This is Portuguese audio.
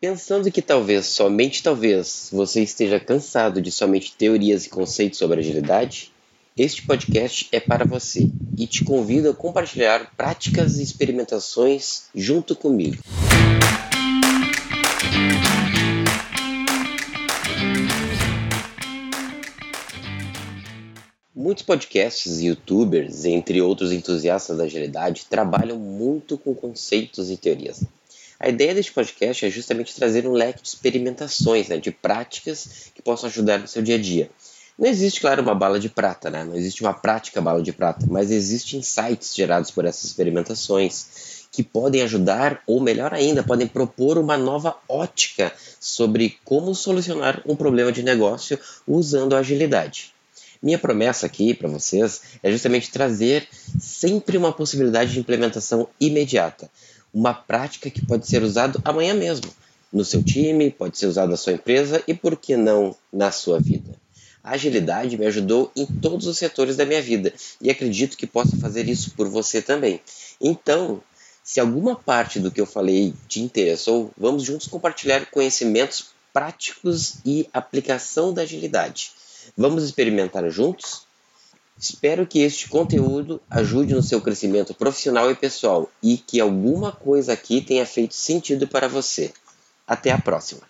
Pensando que talvez, somente talvez, você esteja cansado de somente teorias e conceitos sobre agilidade, este podcast é para você e te convido a compartilhar práticas e experimentações junto comigo. Muitos podcasts e youtubers, entre outros entusiastas da agilidade, trabalham muito com conceitos e teorias. A ideia deste podcast é justamente trazer um leque de experimentações, né, de práticas que possam ajudar no seu dia a dia. Não existe, claro, uma bala de prata, né? não existe uma prática bala de prata, mas existem insights gerados por essas experimentações que podem ajudar, ou melhor ainda, podem propor uma nova ótica sobre como solucionar um problema de negócio usando a agilidade. Minha promessa aqui para vocês é justamente trazer sempre uma possibilidade de implementação imediata, uma prática que pode ser usada amanhã mesmo, no seu time, pode ser usado na sua empresa e por que não na sua vida. A agilidade me ajudou em todos os setores da minha vida e acredito que possa fazer isso por você também. Então, se alguma parte do que eu falei te interessou, vamos juntos compartilhar conhecimentos práticos e aplicação da agilidade. Vamos experimentar juntos? Espero que este conteúdo ajude no seu crescimento profissional e pessoal e que alguma coisa aqui tenha feito sentido para você. Até a próxima!